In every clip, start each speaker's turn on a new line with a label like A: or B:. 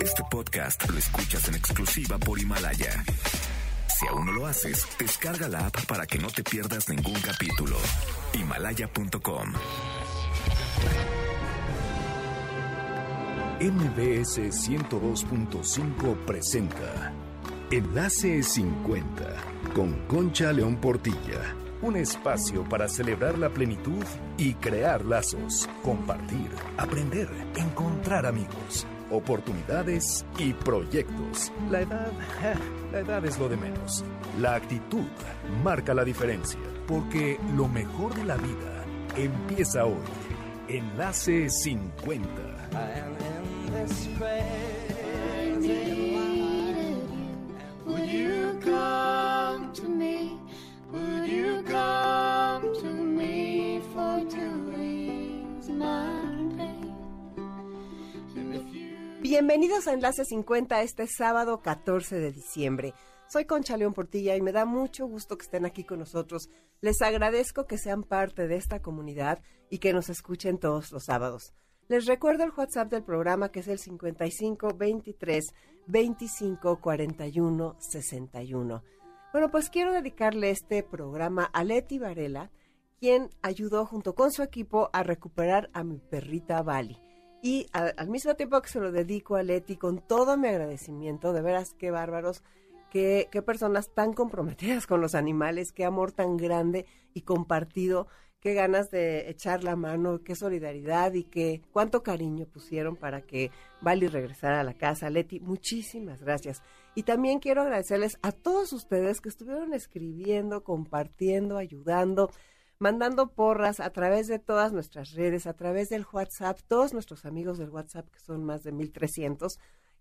A: Este podcast lo escuchas en exclusiva por Himalaya. Si aún no lo haces, descarga la app para que no te pierdas ningún capítulo. Himalaya.com.
B: MBS 102.5 presenta Enlace 50 con Concha León Portilla. Un espacio para celebrar la plenitud y crear lazos, compartir, aprender, encontrar amigos, oportunidades y proyectos. La edad, la edad es lo de menos. La actitud marca la diferencia, porque lo mejor de la vida empieza hoy. Enlace 50.
C: Would you come to me? Would you come
D: Bienvenidos a Enlace 50 este sábado 14 de diciembre. Soy Concha León Portilla y me da mucho gusto que estén aquí con nosotros. Les agradezco que sean parte de esta comunidad y que nos escuchen todos los sábados. Les recuerdo el WhatsApp del programa que es el 55 23 25 41 61. Bueno, pues quiero dedicarle este programa a Leti Varela, quien ayudó junto con su equipo a recuperar a mi perrita Bali. Y al mismo tiempo que se lo dedico a Leti con todo mi agradecimiento, de veras qué bárbaros, qué, qué personas tan comprometidas con los animales, qué amor tan grande y compartido, qué ganas de echar la mano, qué solidaridad y qué cuánto cariño pusieron para que Bali regresara a la casa. Leti, muchísimas gracias. Y también quiero agradecerles a todos ustedes que estuvieron escribiendo, compartiendo, ayudando mandando porras a través de todas nuestras redes, a través del WhatsApp, todos nuestros amigos del WhatsApp, que son más de 1300.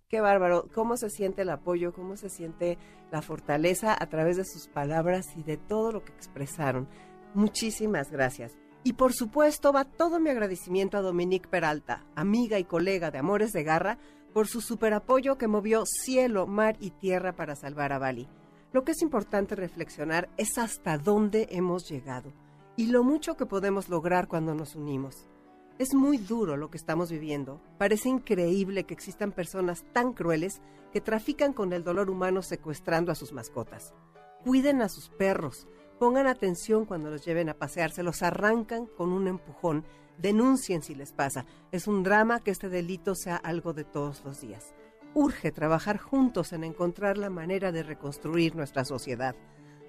D: Qué bárbaro, cómo se siente el apoyo, cómo se siente la fortaleza a través de sus palabras y de todo lo que expresaron. Muchísimas gracias. Y por supuesto va todo mi agradecimiento a Dominique Peralta, amiga y colega de Amores de Garra, por su super apoyo que movió cielo, mar y tierra para salvar a Bali. Lo que es importante reflexionar es hasta dónde hemos llegado y lo mucho que podemos lograr cuando nos unimos. Es muy duro lo que estamos viviendo. Parece increíble que existan personas tan crueles que trafican con el dolor humano secuestrando a sus mascotas. Cuiden a sus perros, pongan atención cuando los lleven a pasear, se los arrancan con un empujón, denuncien si les pasa. Es un drama que este delito sea algo de todos los días. Urge trabajar juntos en encontrar la manera de reconstruir nuestra sociedad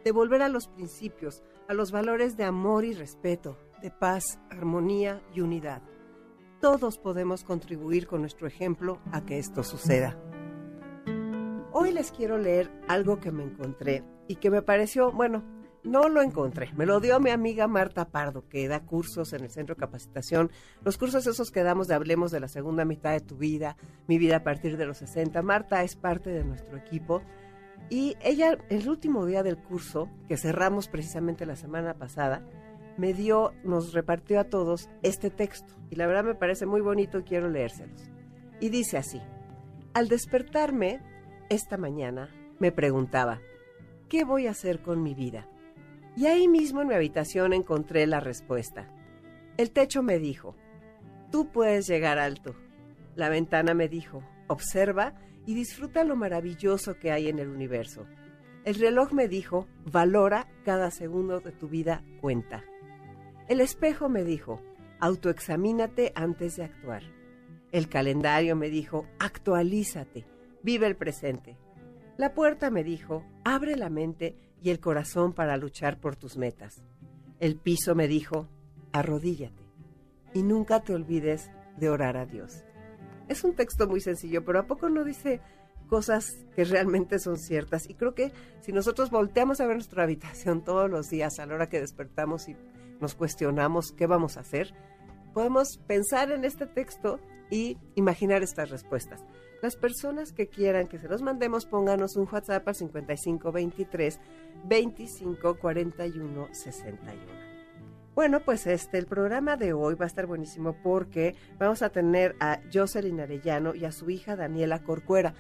D: de volver a los principios, a los valores de amor y respeto, de paz, armonía y unidad. Todos podemos contribuir con nuestro ejemplo a que esto suceda. Hoy les quiero leer algo que me encontré y que me pareció, bueno, no lo encontré, me lo dio mi amiga Marta Pardo, que da cursos en el Centro de Capacitación, los cursos esos que damos de Hablemos de la segunda mitad de tu vida, mi vida a partir de los 60. Marta es parte de nuestro equipo y ella, el último día del curso, que cerramos precisamente la semana pasada, me dio, nos repartió a todos este texto. Y la verdad me parece muy bonito y quiero leérselos. Y dice así, al despertarme esta mañana, me preguntaba, ¿qué voy a hacer con mi vida? Y ahí mismo en mi habitación encontré la respuesta. El techo me dijo, tú puedes llegar alto. La ventana me dijo, observa y disfruta lo maravilloso que hay en el universo. El reloj me dijo, valora cada segundo de tu vida cuenta. El espejo me dijo, autoexamínate antes de actuar. El calendario me dijo, actualízate, vive el presente. La puerta me dijo, abre la mente y el corazón para luchar por tus metas. El piso me dijo, arrodíllate y nunca te olvides de orar a Dios. Es un texto muy sencillo, pero ¿a poco no dice cosas que realmente son ciertas? Y creo que si nosotros volteamos a ver nuestra habitación todos los días a la hora que despertamos y nos cuestionamos qué vamos a hacer, podemos pensar en este texto y imaginar estas respuestas. Las personas que quieran que se los mandemos, pónganos un WhatsApp al 5523 2541 61. Bueno, pues este, el programa de hoy va a estar buenísimo porque vamos a tener a Jocelyn Arellano y a su hija Daniela Corcuera.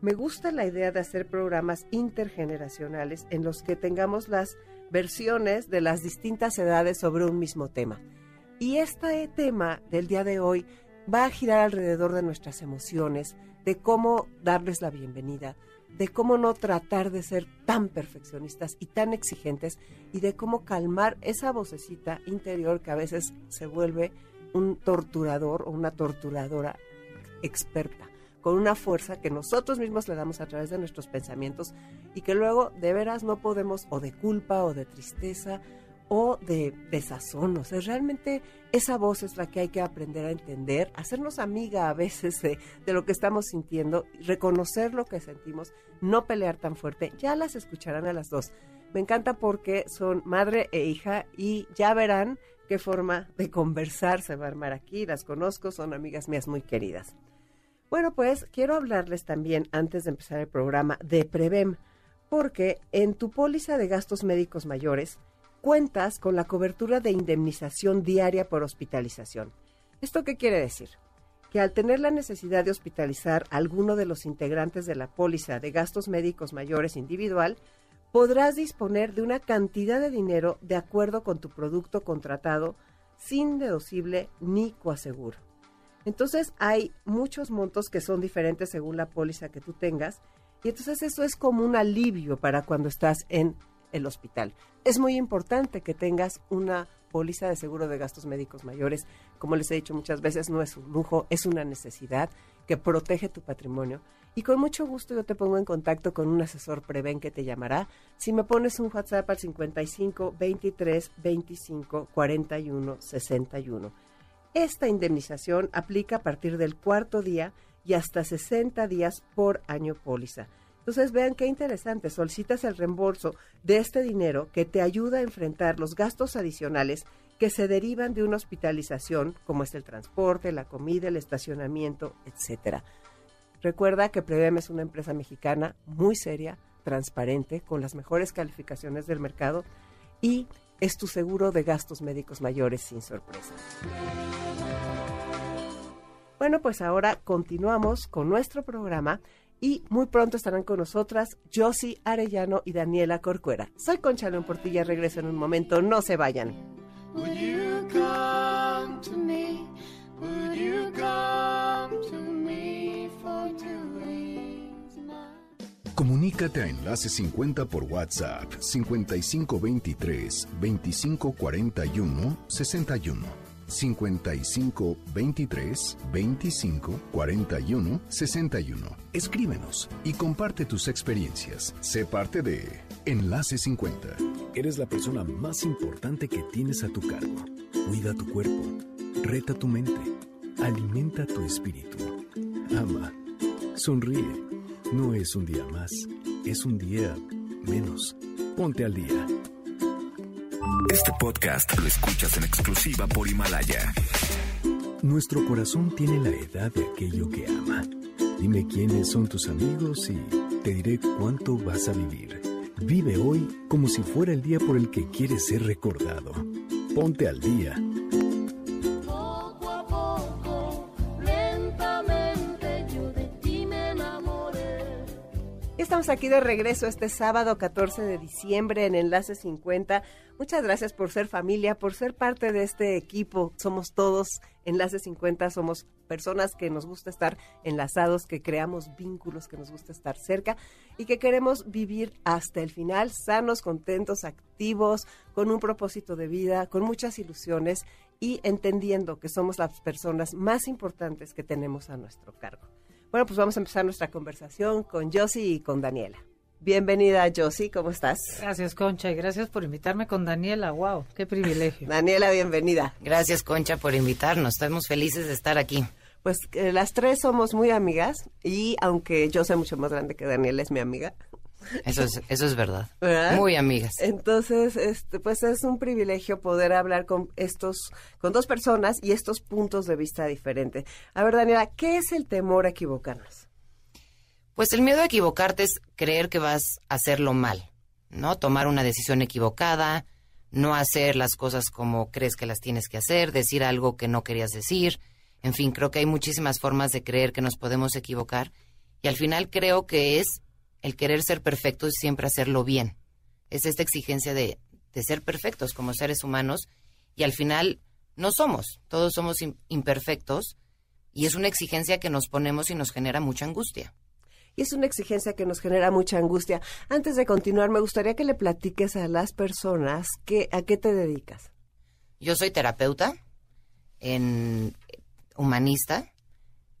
D: Me gusta la idea de hacer programas intergeneracionales en los que tengamos las versiones de las distintas edades sobre un mismo tema. Y este tema del día de hoy va a girar alrededor de nuestras emociones, de cómo darles la bienvenida, de cómo no tratar de ser tan perfeccionistas y tan exigentes y de cómo calmar esa vocecita interior que a veces se vuelve un torturador o una torturadora experta, con una fuerza que nosotros mismos le damos a través de nuestros pensamientos y que luego de veras no podemos o de culpa o de tristeza o de desazón. O sea, realmente esa voz es la que hay que aprender a entender, hacernos amiga a veces de, de, lo que estamos sintiendo, reconocer lo que sentimos, no pelear tan fuerte. Ya las escucharán a las dos. Me encanta porque son madre e hija y ya verán qué forma de conversar se va a armar aquí. Las conozco, son amigas mías muy queridas. Bueno, pues quiero hablarles también, antes de empezar el programa, de Prevem, porque en tu póliza de gastos médicos mayores, cuentas con la cobertura de indemnización diaria por hospitalización. ¿Esto qué quiere decir? Que al tener la necesidad de hospitalizar a alguno de los integrantes de la póliza de gastos médicos mayores individual, podrás disponer de una cantidad de dinero de acuerdo con tu producto contratado sin deducible ni coaseguro. Entonces hay muchos montos que son diferentes según la póliza que tú tengas y entonces eso es como un alivio para cuando estás en el hospital. Es muy importante que tengas una póliza de seguro de gastos médicos mayores. Como les he dicho muchas veces, no es un lujo, es una necesidad que protege tu patrimonio. Y con mucho gusto yo te pongo en contacto con un asesor Preven que te llamará. Si me pones un WhatsApp al 55 23 25 41 61. Esta indemnización aplica a partir del cuarto día y hasta 60 días por año póliza. Entonces vean qué interesante, solicitas el reembolso de este dinero que te ayuda a enfrentar los gastos adicionales que se derivan de una hospitalización, como es el transporte, la comida, el estacionamiento, etcétera. Recuerda que Prevem es una empresa mexicana muy seria, transparente, con las mejores calificaciones del mercado y es tu seguro de gastos médicos mayores sin sorpresa. Bueno, pues ahora continuamos con nuestro programa y muy pronto estarán con nosotras Josie Arellano y Daniela Corcuera. Soy Concha León Portilla, regreso en un momento, no se vayan.
B: Comunícate a Enlace 50 por WhatsApp 5523 2541 61 55 23 25 41 61. Escríbenos y comparte tus experiencias. Sé parte de Enlace 50. Eres la persona más importante que tienes a tu cargo. Cuida tu cuerpo, reta tu mente, alimenta tu espíritu. Ama, sonríe. No es un día más, es un día menos. Ponte al día.
A: Este podcast lo escuchas en exclusiva por Himalaya.
B: Nuestro corazón tiene la edad de aquello que ama. Dime quiénes son tus amigos y te diré cuánto vas a vivir. Vive hoy como si fuera el día por el que quieres ser recordado. Ponte al día
D: aquí de regreso este sábado 14 de diciembre en Enlace 50. Muchas gracias por ser familia, por ser parte de este equipo. Somos todos Enlace 50, somos personas que nos gusta estar enlazados, que creamos vínculos, que nos gusta estar cerca y que queremos vivir hasta el final, sanos, contentos, activos, con un propósito de vida, con muchas ilusiones y entendiendo que somos las personas más importantes que tenemos a nuestro cargo. Bueno, pues vamos a empezar nuestra conversación con Josie y con Daniela. Bienvenida, Josie, ¿cómo estás?
E: Gracias, Concha, y gracias por invitarme con Daniela. Wow, qué privilegio.
D: Daniela, bienvenida.
F: Gracias, Concha, por invitarnos. Estamos felices de estar aquí.
D: Pues eh, las tres somos muy amigas y aunque yo soy mucho más grande que Daniela, es mi amiga.
F: Eso es, eso es verdad.
D: ¿verdad?
F: Muy amigas.
D: Entonces, este, pues es un privilegio poder hablar con estos, con dos personas y estos puntos de vista diferentes. A ver, Daniela, ¿qué es el temor a equivocarnos?
F: Pues el miedo a equivocarte es creer que vas a hacerlo mal, ¿no? Tomar una decisión equivocada, no hacer las cosas como crees que las tienes que hacer, decir algo que no querías decir. En fin, creo que hay muchísimas formas de creer que nos podemos equivocar y al final creo que es el querer ser perfectos y siempre hacerlo bien. Es esta exigencia de, de ser perfectos como seres humanos y al final no somos, todos somos imperfectos Y es una exigencia que nos ponemos y nos genera mucha angustia.
D: Y es una exigencia que nos genera mucha angustia. Antes de continuar, me gustaría que le platiques a las personas que, a qué te dedicas.
F: Yo soy terapeuta en humanista,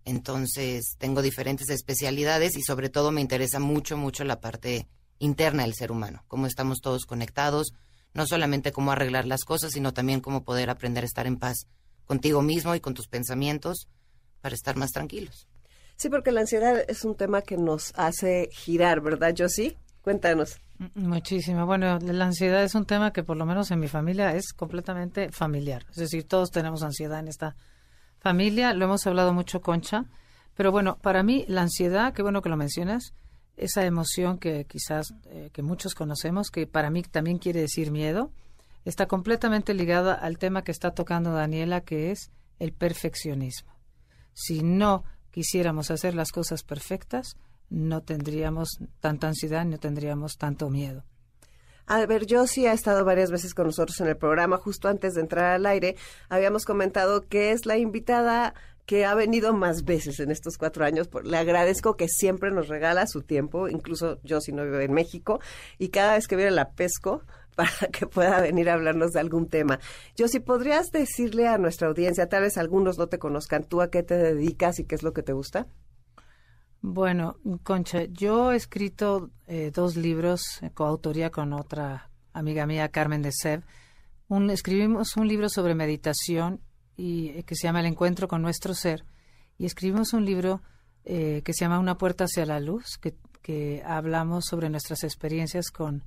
F: entonces tengo diferentes especialidades y sobre todo me interesa mucho, mucho la parte interna del ser humano, cómo estamos todos conectados, no solamente cómo arreglar las cosas, sino también cómo poder aprender a estar en paz contigo mismo y con tus pensamientos para estar más tranquilos.
D: Sí, porque la ansiedad es un tema que nos hace girar, ¿verdad, sí Cuéntanos.
E: Muchísimo. Bueno, la ansiedad es un tema que por lo menos en mi familia es completamente familiar. Es decir, todos tenemos ansiedad en esta familia. Lo hemos hablado mucho, Concha. Pero bueno, para mí la ansiedad, qué bueno que lo mencionas, esa emoción que quizás eh, que muchos conocemos, que para mí también quiere decir miedo, está completamente ligada al tema que está tocando Daniela, que es el perfeccionismo. Si no quisiéramos hacer las cosas perfectas, no tendríamos tanta ansiedad, no tendríamos tanto miedo.
D: A ver, yo sí ha estado varias veces con nosotros en el programa. Justo antes de entrar al aire, habíamos comentado que es la invitada que ha venido más veces en estos cuatro años. Le agradezco que siempre nos regala su tiempo, incluso yo si no vivo en México, y cada vez que viene la pesco para que pueda venir a hablarnos de algún tema. Yo, si podrías decirle a nuestra audiencia, tal vez algunos no te conozcan, tú a qué te dedicas y qué es lo que te gusta.
E: Bueno, Concha, yo he escrito eh, dos libros, eh, coautoría con otra amiga mía, Carmen de Seb. Un, escribimos un libro sobre meditación y eh, que se llama El encuentro con nuestro ser y escribimos un libro que se llama Una puerta hacia la luz, que, que hablamos sobre nuestras experiencias con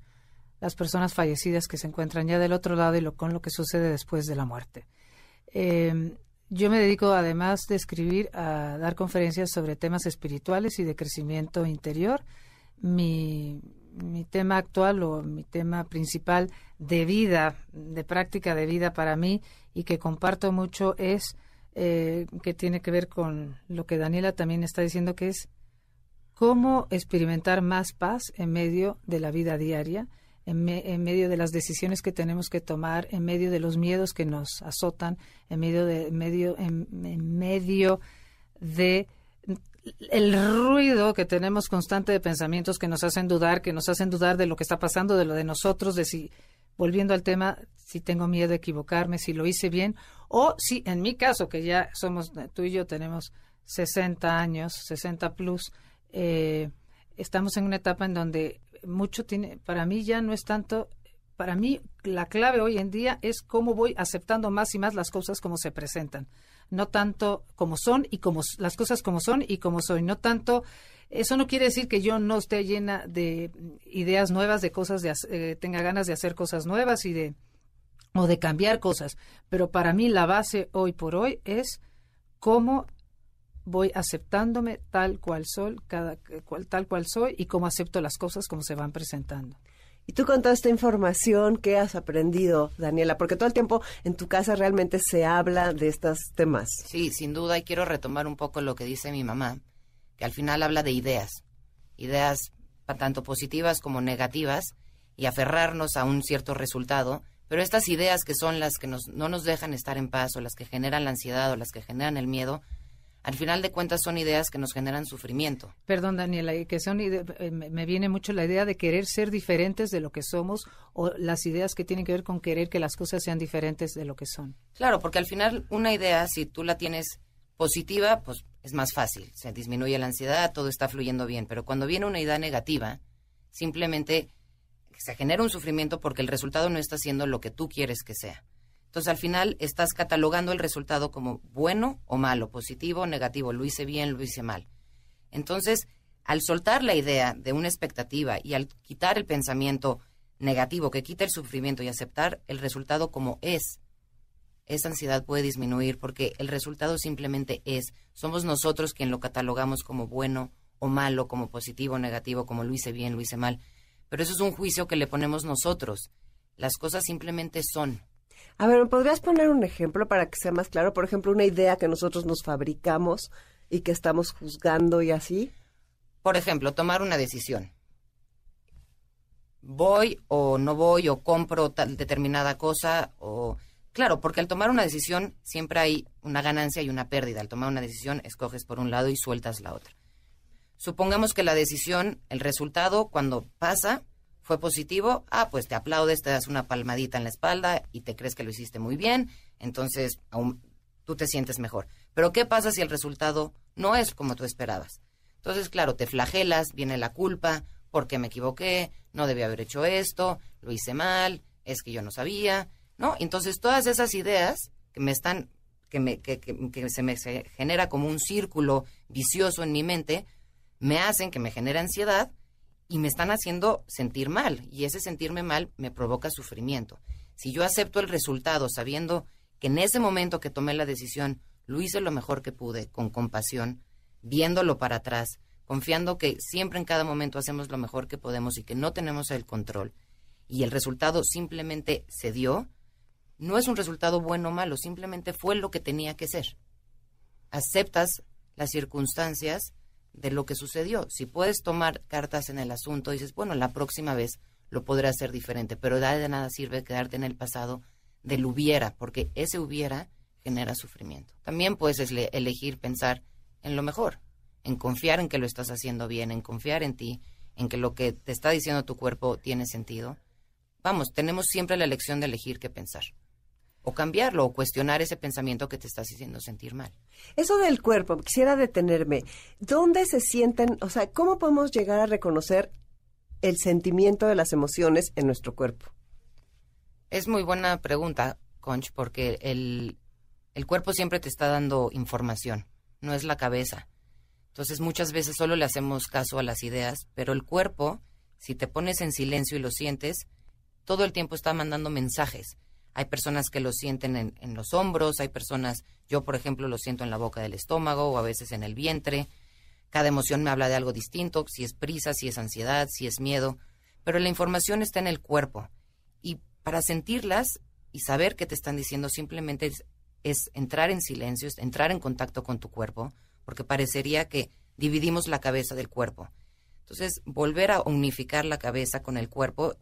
E: las personas fallecidas que se encuentran ya del otro lado y lo, con lo que sucede después de la muerte. Eh, yo me dedico, además de escribir, a dar conferencias sobre temas espirituales y de crecimiento interior. Mi, tema actual o mi tema principal de vida, de práctica de vida para mí y que comparto mucho es eh, que tiene que ver con lo que Daniela también está diciendo, que es cómo experimentar más paz en medio de la vida diaria en, medio de las decisiones que tenemos que tomar, en medio de los miedos que nos azotan, en medio de medio en, medio de el ruido que tenemos constante de pensamientos que nos hacen dudar, que nos hacen dudar de lo que está pasando, de lo de nosotros, de si, volviendo al tema, si tengo miedo de equivocarme, si lo hice bien, o si en mi caso, que ya somos, tú y yo tenemos 60 años, 60 plus, eh, estamos en una etapa en donde mucho tiene, para mí ya no es tanto, para mí la clave hoy en día es cómo voy aceptando más y más las cosas como se presentan, no tanto como son y como las cosas como son y como soy, no tanto eso no quiere decir que yo no esté llena de ideas nuevas, de cosas de eh, tenga ganas de hacer cosas nuevas y de o de cambiar cosas, pero para mí la base hoy por hoy es cómo voy aceptándome tal cual soy, cada, cual, tal cual soy y cómo acepto las cosas como se van presentando.
D: Y tú con toda esta información, ¿qué has aprendido, Daniela? Porque todo el tiempo en tu casa realmente se habla de estos temas.
F: Sí, sin duda, y quiero retomar un poco lo que dice mi mamá, que al final habla de ideas, ideas tanto positivas como negativas, y aferrarnos a un cierto resultado, pero estas ideas que son las que nos, no nos dejan estar en paz, o las que generan la ansiedad, o las que generan el miedo, al final de cuentas son ideas que nos generan sufrimiento.
E: Perdón, Daniela, que son eh, me viene mucho la idea de querer ser diferentes de lo que somos o las ideas que tienen que ver con querer que las cosas sean diferentes de lo que son.
F: Claro, porque al final una idea, si tú la tienes positiva, pues es más fácil, se disminuye la ansiedad, todo está fluyendo bien, pero cuando viene una idea negativa, simplemente se genera un sufrimiento porque el resultado no está siendo lo que tú quieres que sea. Entonces, al final estás catalogando el resultado como bueno o malo, positivo o negativo, lo hice bien, lo hice mal. Entonces, al soltar la idea de una expectativa y al quitar el pensamiento negativo que quita el sufrimiento y aceptar el resultado como es, esa ansiedad puede disminuir porque el resultado simplemente es. Somos nosotros quien lo catalogamos como bueno o malo, como positivo o negativo, como lo hice bien, lo hice mal. Pero eso es un juicio que le ponemos nosotros. Las cosas simplemente son.
D: A ver, ¿me podrías poner un ejemplo para que sea más claro? Por ejemplo, una idea que nosotros nos fabricamos y que estamos juzgando y así.
F: Por ejemplo, tomar una decisión. Voy o no voy o compro tal determinada cosa o Claro, porque al tomar una decisión siempre hay una ganancia y una pérdida. Al tomar una decisión escoges por un lado y sueltas la otra. Supongamos que la decisión, el resultado, cuando pasa, fue positivo, ah, pues te aplaudes, te das una palmadita en la espalda y te crees que lo hiciste muy bien, entonces aún tú te sientes mejor. Pero ¿qué pasa si el resultado no es como tú esperabas? Entonces, claro, te flagelas, viene la culpa, porque me equivoqué, no debía haber hecho esto, lo hice mal, es que yo no sabía, ¿no? Entonces, todas esas ideas que me están, que, me, que, que, que se me genera como un círculo vicioso en mi mente, me hacen que me genere ansiedad y me están haciendo sentir mal. Y ese sentirme mal me provoca sufrimiento. Si yo acepto el resultado sabiendo que en ese momento que tomé la decisión lo hice lo mejor que pude, con compasión, viéndolo para atrás, confiando que siempre en cada momento hacemos lo mejor que podemos y que no tenemos el control, y el resultado simplemente se dio, no es un resultado bueno o malo, simplemente fue lo que tenía que ser. Aceptas las circunstancias de lo que sucedió. Si puedes tomar cartas en el asunto, dices, bueno, la próxima vez lo podré hacer diferente, pero de nada sirve quedarte en el pasado del hubiera, porque ese hubiera genera sufrimiento. También puedes elegir pensar en lo mejor, en confiar en que lo estás haciendo bien, en confiar en ti, en que lo que te está diciendo tu cuerpo tiene sentido. Vamos, tenemos siempre la elección de elegir qué pensar. O cambiarlo, o cuestionar ese pensamiento que te estás haciendo sentir mal.
D: Eso del cuerpo, quisiera detenerme. ¿Dónde se sienten, o sea, cómo podemos llegar a reconocer el sentimiento de las emociones en nuestro cuerpo?
F: Es muy buena pregunta, Conch, porque el, el cuerpo siempre te está dando información, no es la cabeza. Entonces muchas veces solo le hacemos caso a las ideas, pero el cuerpo, si te pones en silencio y lo sientes, todo el tiempo está mandando mensajes. Hay personas que lo sienten en, los hombros, hay personas, yo por ejemplo lo siento en la boca del estómago o a veces en el vientre. Cada emoción me habla de algo distinto, si es prisa, si es ansiedad, si es miedo, pero la información está en el cuerpo. Y para sentirlas y saber qué te están diciendo simplemente es, es entrar en silencio, es entrar en contacto con tu cuerpo, porque parecería que dividimos la cabeza del cuerpo. Entonces, volver a unificar la cabeza con el cuerpo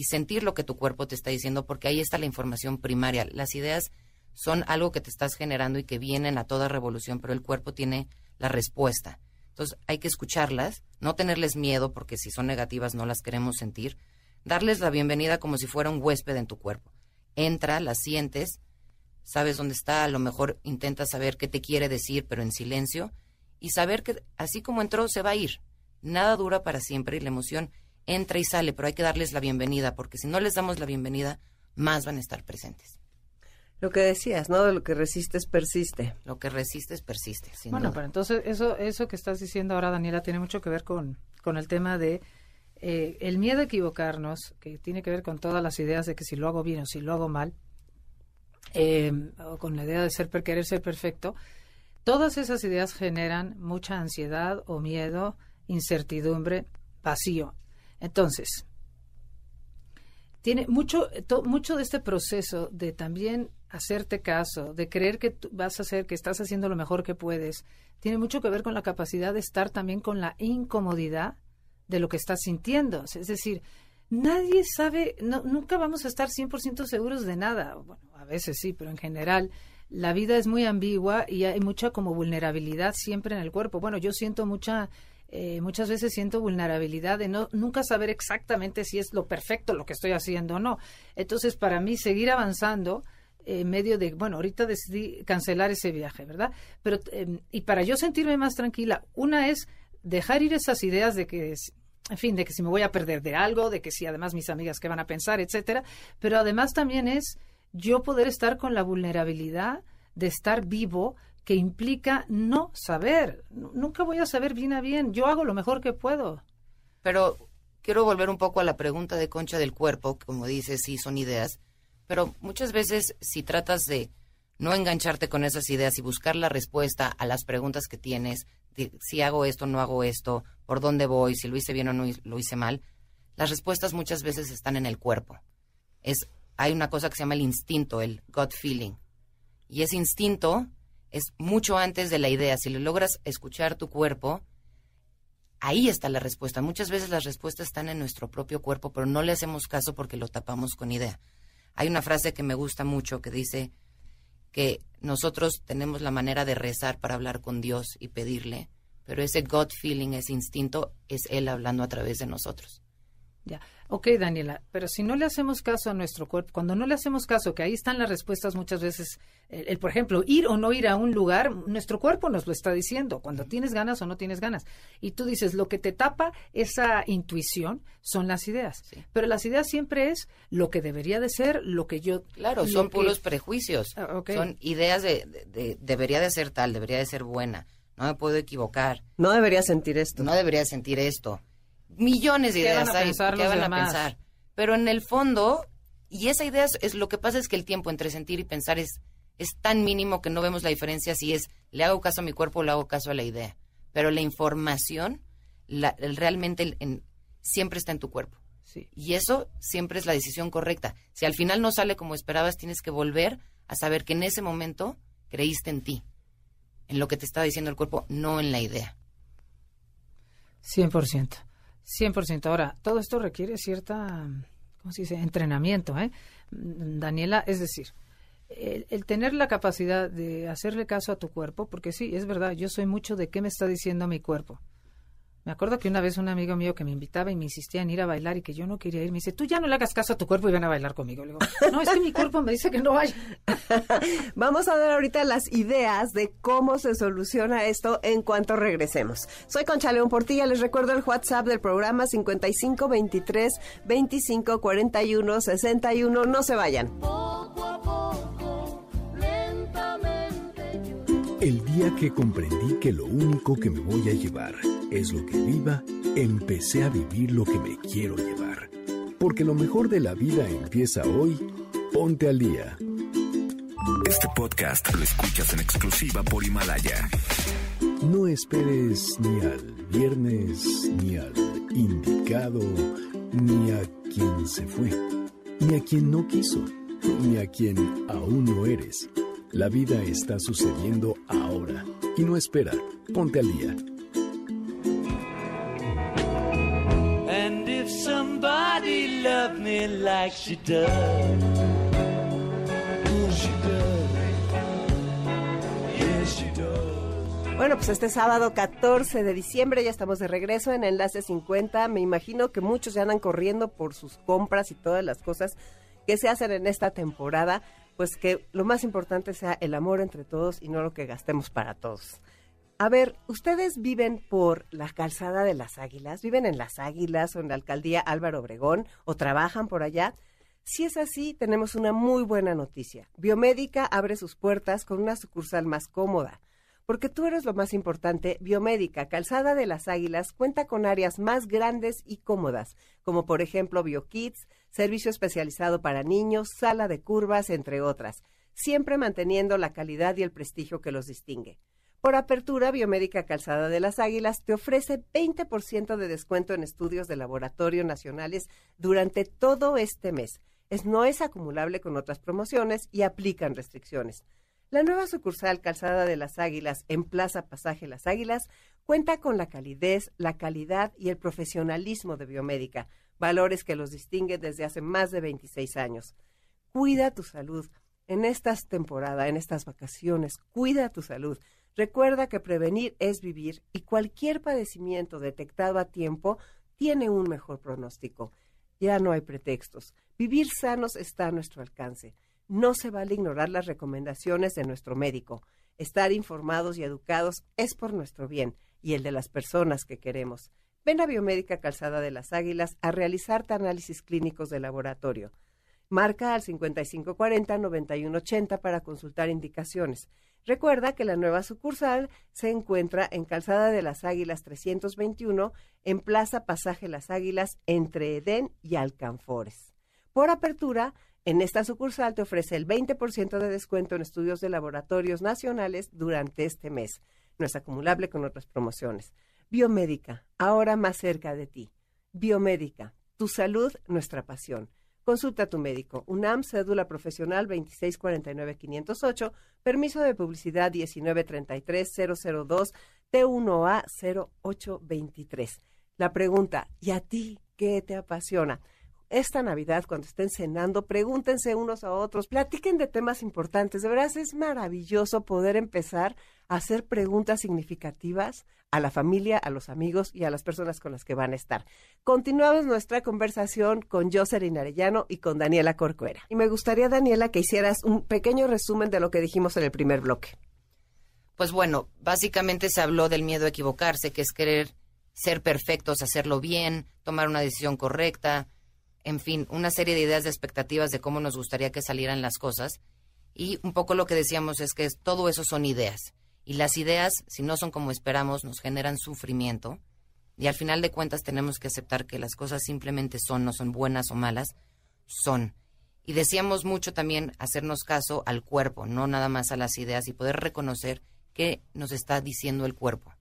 F: y sentir lo que tu cuerpo te está diciendo, porque ahí está la información primaria. Las ideas son algo que te estás generando y que vienen a toda revolución, pero el cuerpo tiene la respuesta. Entonces, hay que escucharlas, no tenerles miedo, porque si son negativas no las queremos sentir, darles la bienvenida como si fuera un huésped en tu cuerpo. Entra, las sientes, sabes dónde está, a lo mejor intentas saber qué te quiere decir, pero en silencio, y saber que así como entró, se va a ir. Nada dura para siempre y la emoción entra y sale, pero hay que darles la bienvenida, porque si no les damos la bienvenida, más van a estar presentes.
D: Lo que decías, ¿no? De lo que resistes persiste.
F: Lo que resistes persiste. Sin
E: bueno,
F: duda.
E: pero entonces eso, eso que estás diciendo ahora, Daniela, tiene mucho que ver con, con el tema de eh, el miedo a equivocarnos, que tiene que ver con todas las ideas de que si lo hago bien o si lo hago mal, eh, o con la idea de ser querer ser perfecto, todas esas ideas generan mucha ansiedad o miedo, incertidumbre, vacío. Entonces, tiene mucho, mucho de este proceso de también hacerte caso, de creer que tú vas a hacer, que estás haciendo lo mejor que puedes, tiene mucho que ver con la capacidad de estar también con la incomodidad de lo que estás sintiendo. Es decir, nadie sabe, no, nunca vamos a estar 100% seguros de nada. Bueno, a veces sí, pero en general la vida es muy ambigua y hay mucha como vulnerabilidad siempre en el cuerpo. Bueno, yo siento mucha, eh, muchas veces siento vulnerabilidad de no, nunca saber exactamente si es lo perfecto lo que estoy haciendo o no. Entonces, para mí, seguir avanzando en medio de, bueno, ahorita decidí cancelar ese viaje, ¿verdad? Pero, eh, y para yo sentirme más tranquila, una es dejar ir esas ideas de que en fin, de que si me voy a perder de algo, de que si además mis amigas qué van a pensar, etcétera, pero además también es yo poder estar con la vulnerabilidad de estar vivo que implica no saber. Nunca voy a saber bien a bien. Yo hago lo mejor que puedo.
F: Pero quiero volver un poco a la pregunta de concha del cuerpo, como dices, sí, son ideas, pero muchas veces si tratas de no engancharte con esas ideas y buscar la respuesta a las preguntas que tienes, si hago esto, no hago esto, por dónde voy, si lo hice bien o no lo hice mal, las respuestas muchas veces están en el cuerpo. Es, hay una cosa que se llama el instinto, el gut feeling. Y ese instinto es mucho antes de la idea. Si le logras escuchar tu cuerpo, ahí está la respuesta. Muchas veces las respuestas están en nuestro propio cuerpo, pero no le hacemos caso porque lo tapamos con idea. Hay una frase que me gusta mucho que dice que nosotros tenemos la manera de rezar para hablar con Dios y pedirle, pero ese God feeling, ese instinto, es Él hablando a través de nosotros.
E: Ya. Ok, Daniela, pero si no le hacemos caso a nuestro cuerpo, cuando no le hacemos caso, que ahí están las respuestas muchas veces, el, el, por ejemplo, ir o no ir a un lugar, nuestro cuerpo nos lo está diciendo, cuando tienes ganas o no tienes ganas. Y tú dices, lo que te tapa esa intuición son las ideas.
F: Sí.
E: Pero las ideas siempre es lo que debería de ser, lo que yo...
F: Claro, son
E: que-
F: puros prejuicios.
E: Ah.
F: Son ideas de, de- de- debería de ser tal, debería de ser buena, no me puedo equivocar,
D: No debería sentir esto.
F: no debería sentir esto. Millones de
E: ¿Qué
F: ideas
E: van a
F: hay,
E: pensar
F: ¿qué van a
E: demás?
F: pensar? Pero en el fondo, y esa idea es, es- lo que pasa es que el tiempo entre sentir y pensar es, es tan mínimo que no vemos la diferencia si es le hago caso a mi cuerpo o le hago caso a la idea. Pero la información la- el- realmente el- en- siempre está en tu cuerpo.
E: Sí.
F: Y eso siempre es la decisión correcta. Si al final no sale como esperabas, tienes que volver a saber que en ese momento creíste en ti, en lo que te estaba diciendo el cuerpo, no en la idea.
E: 100%. 100%. Ahora, todo esto requiere cierta, ¿cómo se dice? Entrenamiento, ¿eh? Daniela, es decir, el, el tener la capacidad de hacerle caso a tu cuerpo, porque sí, es verdad, yo soy mucho de qué me está diciendo mi cuerpo. Me acuerdo que una vez un amigo mío que me invitaba y me insistía en ir a bailar y que yo no quería ir, me dice, tú ya no le hagas caso a tu cuerpo y ven a bailar conmigo. Le digo, no, es que mi cuerpo me dice que no vaya.
D: Vamos a dar ahorita las ideas de cómo se soluciona esto en cuanto regresemos. Soy Concha León Portilla, les recuerdo el WhatsApp del programa 5523 25 41 61. No se vayan.
C: Poco a poco, lentamente
B: El día que comprendí que lo único que me voy a llevar es lo que viva, empecé a vivir lo que me quiero llevar. Porque lo mejor de la vida empieza hoy. Ponte al día.
A: Este podcast lo escuchas en exclusiva por Himalaya.
B: No esperes ni al viernes, ni al indicado, ni a quien se fue, ni a quien no quiso, ni a quien aún no eres. La vida está sucediendo ahora y no espera. Ponte al día.
G: Loved me like she does, she does. Yes, she does.
D: Bueno, pues este sábado 14 de diciembre ya estamos de regreso en Enlace 50. Me imagino que muchos ya andan corriendo por sus compras y todas las cosas que se hacen en esta temporada. Pues que lo más importante sea el amor entre todos y no lo que gastemos para todos. A ver, ¿ustedes viven por la calzada de las Águilas? ¿Viven en las Águilas o en la alcaldía Álvaro Obregón o trabajan por allá? Si es así, tenemos una muy buena noticia. Biomédica abre sus puertas con una sucursal más cómoda. Porque tú eres lo más importante, Biomédica Calzada de las Águilas cuenta con áreas más grandes y cómodas, como por ejemplo BioKids, servicio especializado para niños, sala de curvas, entre otras, siempre manteniendo la calidad y el prestigio que los distingue. Por apertura, Biomédica Calzada de las Águilas te ofrece 20% de descuento en estudios de laboratorio nacionales durante todo este mes. Es, no es acumulable con otras promociones y aplican restricciones. La nueva sucursal Calzada de las Águilas en Plaza Pasaje Las Águilas cuenta con la calidez, la calidad y el profesionalismo de Biomédica, valores que los distinguen desde hace más de 26 años. Cuida tu salud. En esta temporada, en estas vacaciones, cuida tu salud. Recuerda que prevenir es vivir y cualquier padecimiento detectado a tiempo tiene un mejor pronóstico. Ya no hay pretextos. Vivir sanos está a nuestro alcance. No se vale ignorar las recomendaciones de nuestro médico. Estar informados y educados es por nuestro bien y el de las personas que queremos. Ven a Biomédica Calzada de las Águilas a realizarte análisis clínicos de laboratorio. Marca al 5540-9180 para consultar indicaciones. Recuerda que la nueva sucursal se encuentra en Calzada de las Águilas 321, en Plaza Pasaje Las Águilas, entre Edén y Alcanfores. Por apertura, en esta sucursal te ofrece el 20% de descuento en estudios de laboratorios nacionales durante este mes. No es acumulable con otras promociones. Biomédica, ahora más cerca de ti. Biomédica, tu salud, nuestra pasión. Consulta a tu médico. UNAM, cédula profesional 2649508, permiso de publicidad 1933002, T1A 0823. La pregunta, ¿y a ti qué te apasiona? Esta Navidad, cuando estén cenando, pregúntense unos a otros, platiquen de temas importantes. De verdad es maravilloso poder empezar a hacer preguntas significativas a la familia, a los amigos y a las personas con las que van a estar. Continuamos nuestra conversación con Jocelyn Arellano y con Daniela Corcuera. Y me gustaría, Daniela, que hicieras un pequeño resumen de lo que dijimos en el primer bloque.
F: Pues bueno, básicamente se habló del miedo a equivocarse, que es querer ser perfectos, hacerlo bien, tomar una decisión correcta, en fin, una serie de ideas de expectativas de cómo nos gustaría que salieran las cosas. Y un poco lo que decíamos es que todo eso son ideas. Y las ideas, si no son como esperamos, nos generan sufrimiento. Y al final de cuentas tenemos que aceptar que las cosas simplemente son, no son buenas o malas, son. Y decíamos mucho también hacernos caso al cuerpo, no nada más a las ideas y poder reconocer qué nos está diciendo el cuerpo.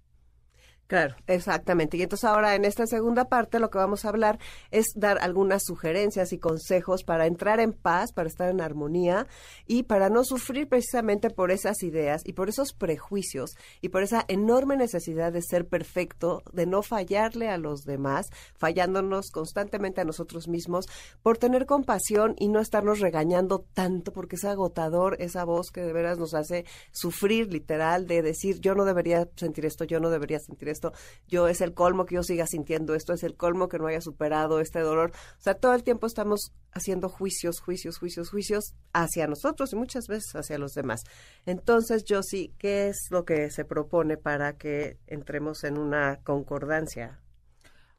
D: Claro, exactamente. Y entonces ahora en esta segunda parte lo que vamos a hablar es dar algunas sugerencias y consejos para entrar en paz, para estar en armonía y para no sufrir precisamente por esas ideas y por esos prejuicios y por esa enorme necesidad de ser perfecto, de no fallarle a los demás, fallándonos constantemente a nosotros mismos, por tener compasión y no estarnos regañando tanto porque es agotador esa voz que de veras nos hace sufrir literal de decir yo no debería sentir esto, yo no debería sentir esto, yo es el colmo que yo siga sintiendo esto, es el colmo que no haya superado este dolor. O sea, todo el tiempo estamos haciendo juicios, juicios, juicios, juicios hacia nosotros y muchas veces hacia los demás. Entonces, yo sí, ¿qué es lo que se propone para que entremos en una concordancia?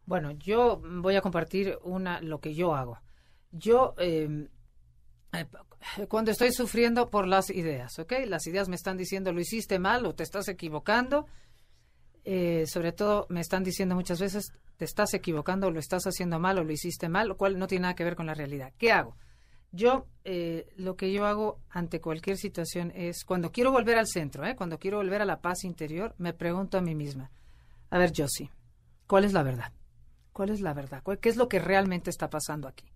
E: Bueno, yo voy a compartir una lo que yo hago. Yo eh, eh, cuando estoy sufriendo por las ideas, ¿ok? Las ideas me están diciendo lo hiciste mal o te estás equivocando. Eh, sobre todo me están diciendo muchas veces te estás equivocando, lo estás haciendo mal o lo hiciste mal, lo cual no tiene nada que ver con la realidad. ¿Qué hago? Yo eh, lo que yo hago ante cualquier situación es cuando quiero volver al centro, ¿eh? cuando quiero volver a la paz interior, me pregunto a mí misma, a ver, Josie, ¿cuál es la verdad? ¿Cuál es la verdad? ¿Cuál- ¿Qué es lo que realmente está pasando aquí?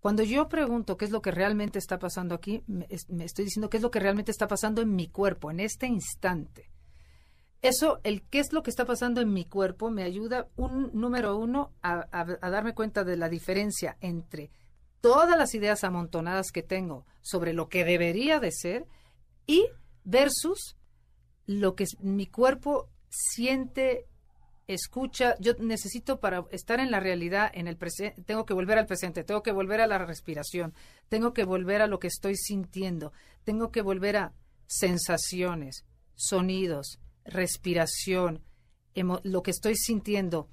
E: Cuando yo pregunto qué es lo que realmente está pasando aquí, me, me estoy diciendo qué es lo que realmente está pasando en mi cuerpo, en este instante. Eso, el qué es lo que está pasando en mi cuerpo, me ayuda, un número uno, a, darme cuenta de la diferencia entre todas las ideas amontonadas que tengo sobre lo que debería de ser y versus lo que mi cuerpo siente, escucha. Yo necesito para estar en la realidad, en el presente, tengo que volver al presente, tengo que volver a la respiración, tengo que volver a lo que estoy sintiendo, tengo que volver a sensaciones, sonidos, respiración, lo que estoy sintiendo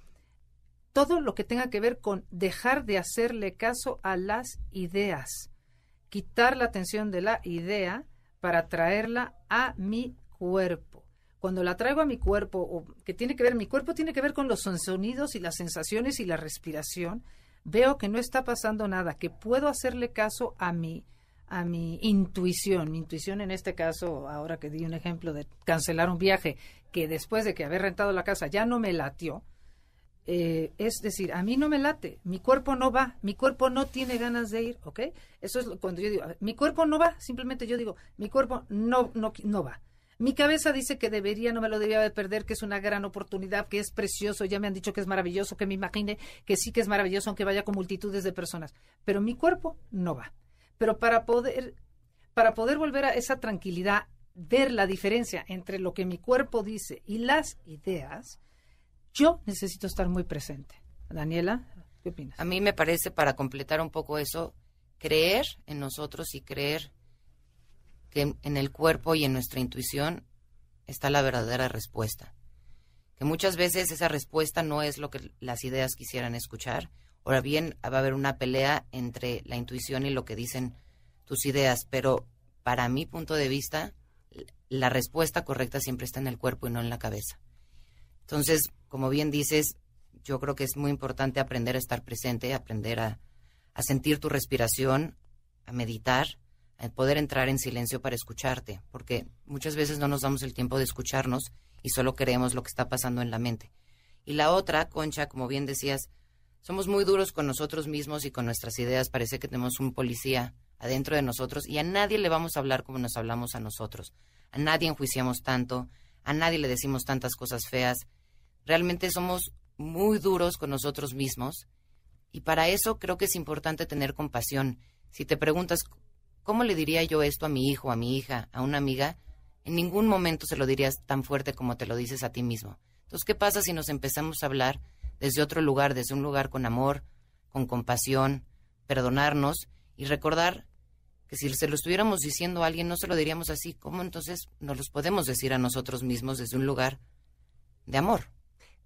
E: todo lo que tenga que ver con dejar de hacerle caso a las ideas, quitar la atención de la idea para traerla a mi cuerpo. Cuando la traigo a mi cuerpo, o que tiene que ver, mi cuerpo tiene que ver con los son- sonidos y las sensaciones y la respiración, veo que no está pasando nada, que puedo hacerle caso a mi, a mi intuición. Mi intuición en este caso, ahora que di un ejemplo de cancelar un viaje, que después de que haber rentado la casa ya no me latió, eh, es decir, a mí no me late, mi cuerpo no va, mi cuerpo no tiene ganas de ir, ¿ok? Eso es cuando yo digo, mi cuerpo no va, simplemente yo digo, mi cuerpo no, no, no va. Mi cabeza dice que debería, no me lo debía de perder, que es una gran oportunidad, que es precioso, ya me han dicho que es maravilloso, que me imagine que sí que es maravilloso, aunque vaya con multitudes de personas. Pero mi cuerpo no va. Pero para poder, para poder volver a esa tranquilidad, ver la diferencia entre lo que mi cuerpo dice y las ideas, yo necesito estar muy presente. Daniela, ¿qué opinas?
F: A mí me parece, para completar un poco eso, creer en nosotros y creer que en- el cuerpo y en nuestra intuición está la verdadera respuesta. Que muchas veces esa respuesta no es lo que las ideas quisieran escuchar. Ahora bien, va a haber una pelea entre la intuición y lo que dicen tus ideas, pero para mi punto de vista, la respuesta correcta siempre está en el cuerpo y no en la cabeza. Entonces, como bien dices, yo creo que es muy importante aprender a estar presente, aprender a, a sentir tu respiración, a meditar, a poder entrar en silencio para escucharte, porque muchas veces no nos damos el tiempo de escucharnos y solo creemos lo que está pasando en la mente. Y la otra, Concha, como bien decías, somos muy duros con nosotros mismos y con nuestras ideas. Parece que tenemos un policía adentro de nosotros y a nadie le vamos a hablar como nos hablamos a nosotros. A nadie enjuiciamos tanto, a nadie le decimos tantas cosas feas. Realmente somos muy duros con nosotros mismos Y para eso creo que es importante tener compasión. Si te preguntas, ¿cómo le diría yo esto a mi hijo, a mi hija, a una amiga? En ningún momento se lo dirías tan fuerte como te lo dices a ti mismo. Entonces, ¿qué pasa si nos empezamos a hablar desde otro lugar, desde un lugar con amor, con compasión, perdonarnos y recordar que si se lo estuviéramos diciendo a alguien no se lo diríamos así, ¿cómo entonces nos los podemos decir a nosotros mismos desde un lugar de amor?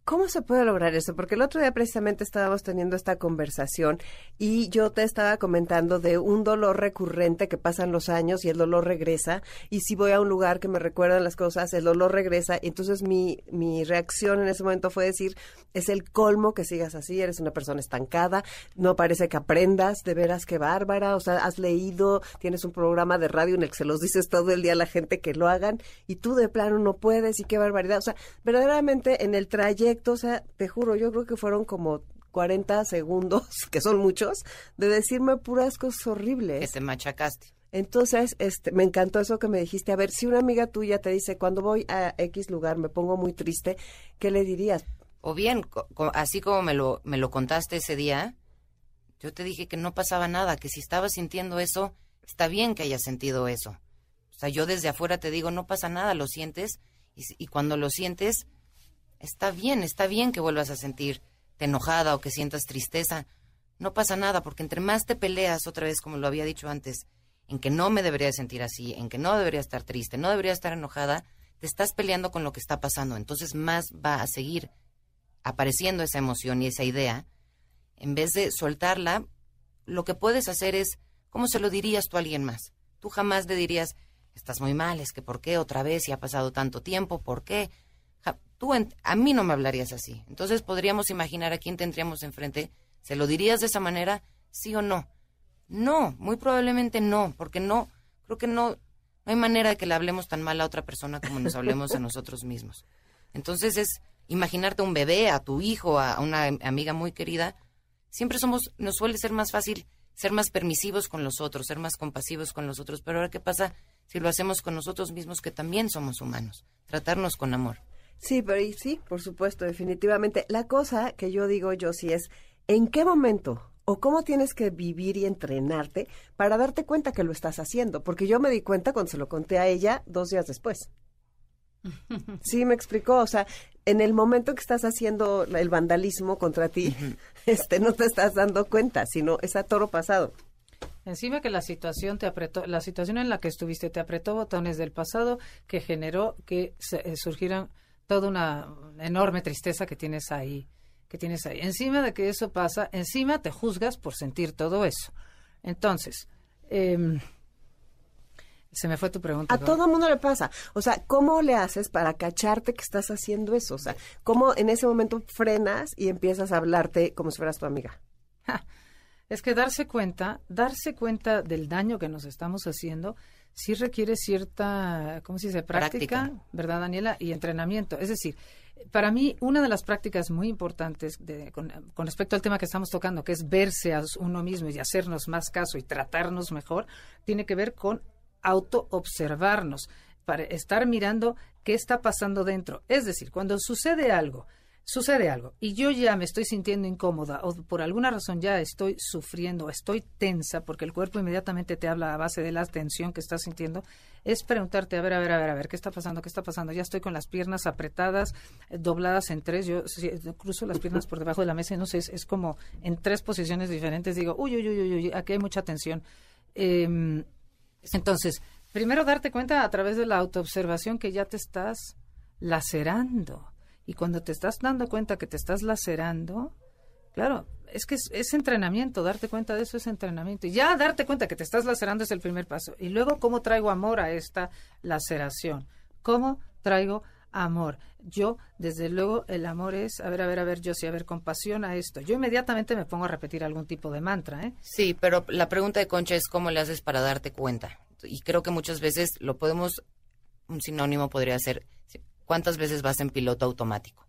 D: ¿Cómo se puede lograr eso? Porque el otro día precisamente estábamos teniendo esta conversación y yo te estaba comentando de un dolor recurrente que pasan los años y el dolor regresa. Y si voy a un lugar que me recuerdan las cosas, el dolor regresa. Y entonces mi, mi reacción en ese momento fue decir, es el colmo que sigas así, eres una persona estancada, no parece que aprendas, de veras que bárbara, o sea, has leído, tienes un programa de radio en el que se los dices todo el día a la gente que lo hagan y tú de plano no puedes y qué barbaridad. O sea, verdaderamente en el trayecto o sea, te juro, yo creo que fueron como 40 segundos, que son muchos, de decirme puras cosas horribles.
F: Que te machacaste.
D: Entonces, este, me encantó eso que me dijiste. A ver, si una amiga tuya te dice, cuando voy a X lugar me pongo muy triste, ¿qué le dirías?
F: O bien, co- así como me lo, me lo contaste ese día, yo te dije que no pasaba nada, que si estabas sintiendo eso, está bien que hayas sentido eso. O sea, yo desde afuera te digo, no pasa nada, lo sientes, y, si- y cuando lo sientes, está bien, está bien que vuelvas a sentirte enojada o que sientas tristeza. No pasa nada, porque entre más te peleas, otra vez como lo había dicho antes, en que no me debería sentir así, en que no debería estar triste, no debería estar enojada, te estás peleando con lo que está pasando. Entonces más va a seguir apareciendo esa emoción y esa idea. En vez de soltarla, lo que puedes hacer es, ¿cómo se lo dirías tú a alguien más? Tú jamás le dirías, estás muy mal, es que ¿por qué otra vez? Si ha pasado tanto tiempo, ¿por qué? Tú a mí no me hablarías así. Entonces podríamos imaginar a quién tendríamos enfrente. ¿Se lo dirías de esa manera? ¿Sí o no? No, muy probablemente no, porque no, creo que no, no hay manera de que le hablemos tan mal a otra persona como nos hablemos a nosotros mismos. Entonces es imaginarte a un bebé, a tu hijo, a una am- amiga muy querida. Siempre somos, nos suele ser más fácil ser más permisivos con los otros, ser más compasivos con los otros. Pero ahora, ¿qué pasa si lo hacemos con nosotros mismos que también somos humanos? Tratarnos con amor.
D: Sí, pero y sí, por supuesto, definitivamente. La cosa que yo digo yo sí es, ¿en qué momento o cómo tienes que vivir y entrenarte para darte cuenta que lo estás haciendo? Porque yo me di cuenta cuando se lo conté a ella dos días después. Sí, me explicó, o sea, en el momento que estás haciendo el vandalismo contra ti, este, no te estás dando cuenta, sino es a toro pasado.
E: Encima que la situación te apretó, la situación en la que estuviste te apretó botones del pasado que generó que se, eh, surgieran toda una enorme tristeza que tienes ahí, que tienes ahí. Encima de que eso pasa, encima te juzgas por sentir todo eso. Entonces, em, se me fue tu pregunta.
D: A
E: ¿no?
D: todo mundo le pasa. O sea, ¿cómo le haces para cacharte que estás haciendo eso? O sea, ¿cómo en ese momento frenas y empiezas a hablarte como si fueras tu amiga?
E: Ja, Es que darse cuenta, darse cuenta del daño que nos estamos haciendo, sí requiere cierta, ¿cómo se dice? Práctica,
F: Práctica.
E: ¿verdad, Daniela? Y entrenamiento. Es decir, para mí, una de las prácticas muy importantes de- con, con respecto al tema que estamos tocando, que es verse a uno mismo y hacernos más caso y tratarnos mejor, tiene que ver con auto-observarnos, para estar mirando qué está pasando dentro. Es decir, cuando sucede algo, sucede algo y yo ya me estoy sintiendo incómoda o por alguna razón ya estoy sufriendo, estoy tensa porque el cuerpo inmediatamente te habla a base de la tensión que estás sintiendo, es preguntarte, a ver, a ver, a ver, a ver, ¿qué está pasando? ¿Qué está pasando? Ya estoy con las piernas apretadas, dobladas en tres, yo si- cruzo las piernas por debajo de la mesa y no sé, es, es como en tres posiciones diferentes, digo, uy, uy, uy, uy, uy, aquí hay mucha tensión. Em, entonces, primero darte cuenta a través de la autoobservación que ya te estás lacerando. Y cuando te estás dando cuenta que te estás lacerando, claro, es que es, es entrenamiento, darte cuenta de eso es entrenamiento. Y ya darte cuenta que te estás lacerando es el primer paso. Y luego, ¿cómo traigo amor a esta laceración? ¿Cómo traigo amor? Yo, desde luego, el amor es, a ver, a ver, a ver, yo sí, a ver, compasión a esto. Yo inmediatamente me pongo a repetir algún tipo de mantra, ¿eh?
F: Sí, pero la pregunta de Concha es cómo le haces para darte cuenta. Y creo que muchas veces lo podemos, un sinónimo podría ser, ¿cuántas veces vas en piloto automático?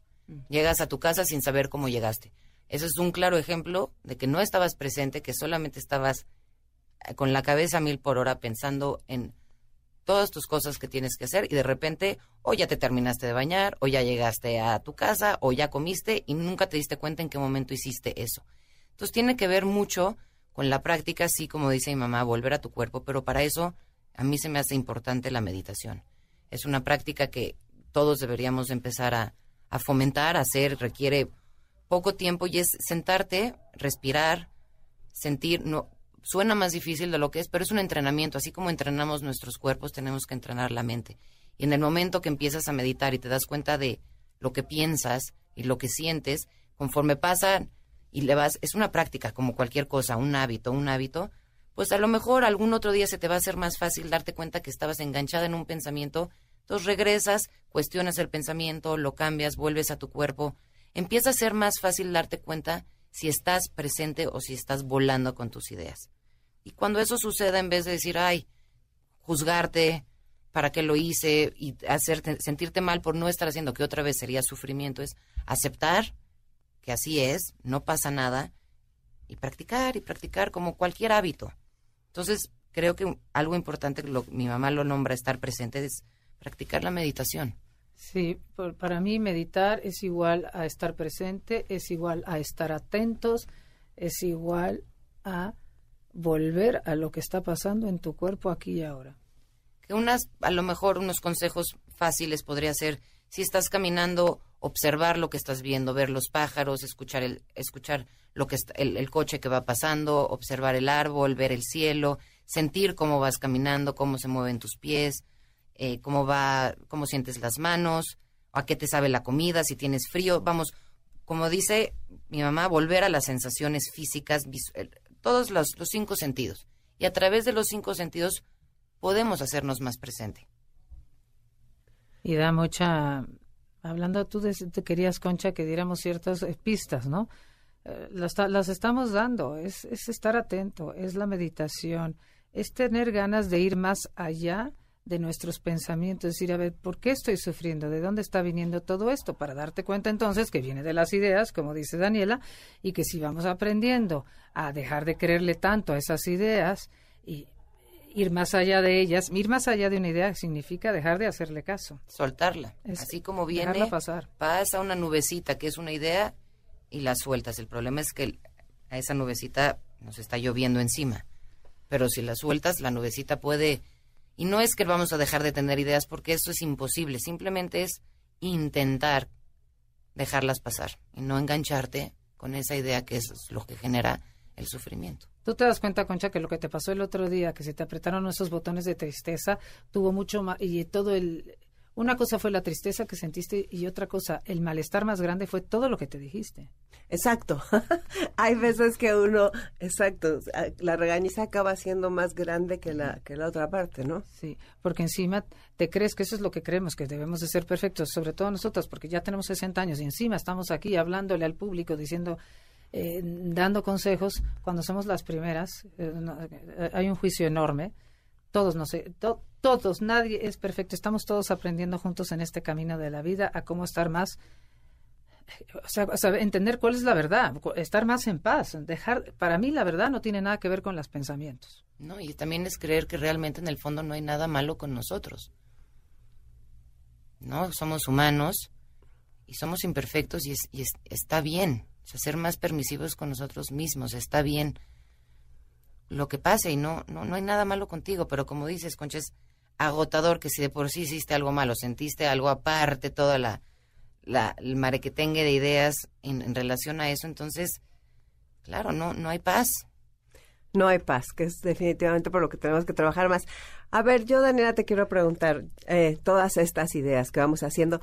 F: Llegas a tu casa sin saber cómo llegaste. Eso es un claro ejemplo de que no estabas presente, que solamente estabas eh, con la cabeza a mil por hora pensando en todas tus cosas que tienes que hacer y de repente o ya te terminaste de bañar o ya llegaste a tu casa o ya comiste y nunca te diste cuenta en qué momento hiciste eso. Entonces tiene que ver mucho con la práctica, así como dice mi mamá, volver a tu cuerpo, pero para eso a mí se me hace importante la meditación. Es una práctica que todos deberíamos empezar a, a fomentar, a hacer, requiere poco tiempo y es sentarte, respirar, sentir, no, suena más difícil de lo que es, pero es un entrenamiento, así como entrenamos nuestros cuerpos, tenemos que entrenar la mente. Y en el momento que empiezas a meditar y te das cuenta de lo que piensas y lo que sientes, conforme pasa y le vas, es una práctica como cualquier cosa, un hábito, un hábito, pues a lo mejor algún otro día se te va a hacer más fácil darte cuenta que estabas enganchada en un pensamiento, entonces regresas, cuestionas el pensamiento, lo cambias, vuelves a tu cuerpo, empieza a ser más fácil darte cuenta si estás presente o si estás volando con tus ideas. Y cuando eso suceda, en vez de decir, ay, juzgarte, para qué lo hice y hacerte sentirte mal por no estar haciendo, que otra vez sería sufrimiento, es aceptar que así es, no pasa nada, y practicar y practicar como cualquier hábito. Entonces, creo que algo importante, lo, mi mamá lo nombra estar presente, es practicar la meditación.
E: Sí, por- para mí meditar es igual a estar presente, es igual a estar atentos, es igual a volver a lo que está pasando en tu cuerpo aquí y ahora.
F: que unas, a lo mejor unos consejos fáciles podría ser, si estás caminando, observar lo que estás viendo, ver los pájaros, escuchar el, escuchar lo que está- el, el coche que va pasando, observar el árbol, ver el cielo, sentir cómo vas caminando, cómo se mueven tus pies, eh, cómo va, cómo sientes las manos, a qué te sabe la comida, si tienes frío, vamos, como dice mi mamá, volver a las sensaciones físicas, el- todos los, cinco sentidos. Y a través de los cinco sentidos podemos hacernos más presente.
E: Y da mucha... Hablando tú de, te querías, Concha, que diéramos ciertas eh, pistas, ¿no? Eh, las, ta- las estamos dando, es estar atento, es la meditación, es tener ganas de ir más allá de nuestros pensamientos, decir, a ver, ¿por qué estoy sufriendo? ¿De dónde está viniendo todo esto? Para darte cuenta entonces que viene de las ideas, como dice Daniela, y que si vamos aprendiendo a dejar de creerle tanto a esas ideas y ir más allá de ellas, ir más allá de una idea significa dejar de hacerle caso.
F: Soltarla.
E: Es
F: Así como viene,
E: pasar.
F: pasa una nubecita que es una idea y la sueltas. El problema es que a esa nubecita nos está lloviendo encima. Pero si la sueltas, la nubecita puede... Y no es que vamos a dejar de tener ideas porque eso es imposible. Simplemente es intentar dejarlas pasar y no engancharte con esa idea que es lo que genera el sufrimiento.
E: Tú te das cuenta, Concha, que lo que te pasó el otro día, que se te apretaron esos botones de tristeza, tuvo mucho más, y todo el... Una cosa fue la tristeza que sentiste y otra cosa, el malestar más grande fue todo lo que te dijiste.
D: Exacto. Hay veces que uno, exacto, la regañiza acaba siendo más grande que la, que la otra parte, ¿no?
E: Sí, porque encima te crees que eso es lo que creemos, que debemos de ser perfectos, sobre todo nosotros, porque ya tenemos 60 años y encima estamos aquí hablándole al público, diciendo, eh, dando consejos, cuando somos las primeras, eh, no, eh, hay un juicio enorme. Todos, no sé, to- todos, nadie es perfecto. Estamos todos aprendiendo juntos en este camino de la vida a cómo estar más, o sea, entender cuál es la verdad, estar más en paz. Dejar, para mí la verdad no tiene nada que ver con los pensamientos.
F: ¿no? Y también es creer que realmente en el fondo no hay nada malo con nosotros. ¿No? Somos humanos y somos imperfectos y, y es- está bien. O sea, ser más permisivos con nosotros mismos, está bien. Lo que pase y no, no, no hay nada malo contigo, pero como dices, Concha, es agotador que si de por sí hiciste algo malo, sentiste algo aparte, toda la, la el marequetengue de ideas en, en relación a eso, entonces, claro, no, no hay paz.
D: No hay paz, que es definitivamente por lo que tenemos que trabajar más. A ver, yo, Daniela, te quiero preguntar, eh, todas estas ideas que vamos haciendo,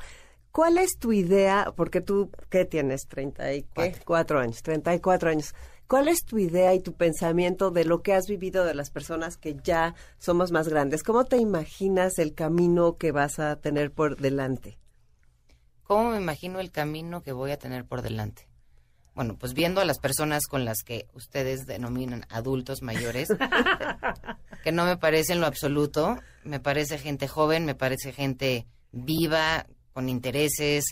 D: ¿cuál es tu idea? Porque tú, ¿qué tienes? ¿Treinta y qué? Cuatro años, treinta y cuatro años. ¿Cuál es tu idea y tu pensamiento de lo que has vivido de las personas que ya somos más grandes? ¿Cómo te imaginas el camino que vas a tener por delante?
F: ¿Cómo me imagino el camino que voy a tener por delante? Bueno, pues viendo a las personas con las que ustedes denominan adultos mayores, que no me parece en lo absoluto, me parece gente joven, me parece gente viva, con intereses,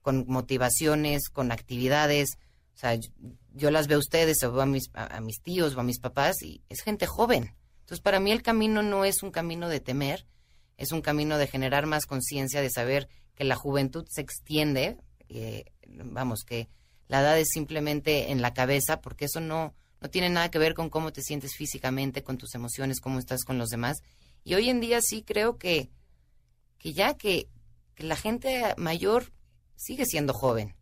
F: con motivaciones, con actividades. O sea, yo, yo las veo a ustedes, o veo a mis, a, mis tíos o a mis papás, y es gente joven. Entonces, para mí el camino no es un camino de temer, es un camino de generar más conciencia, de saber que la juventud se extiende, eh, vamos, que la edad es simplemente en la cabeza, porque eso no, no tiene nada que ver con cómo te sientes físicamente, con tus emociones, cómo estás con los demás. Y hoy en día sí creo que, que ya que, que la gente mayor sigue siendo joven.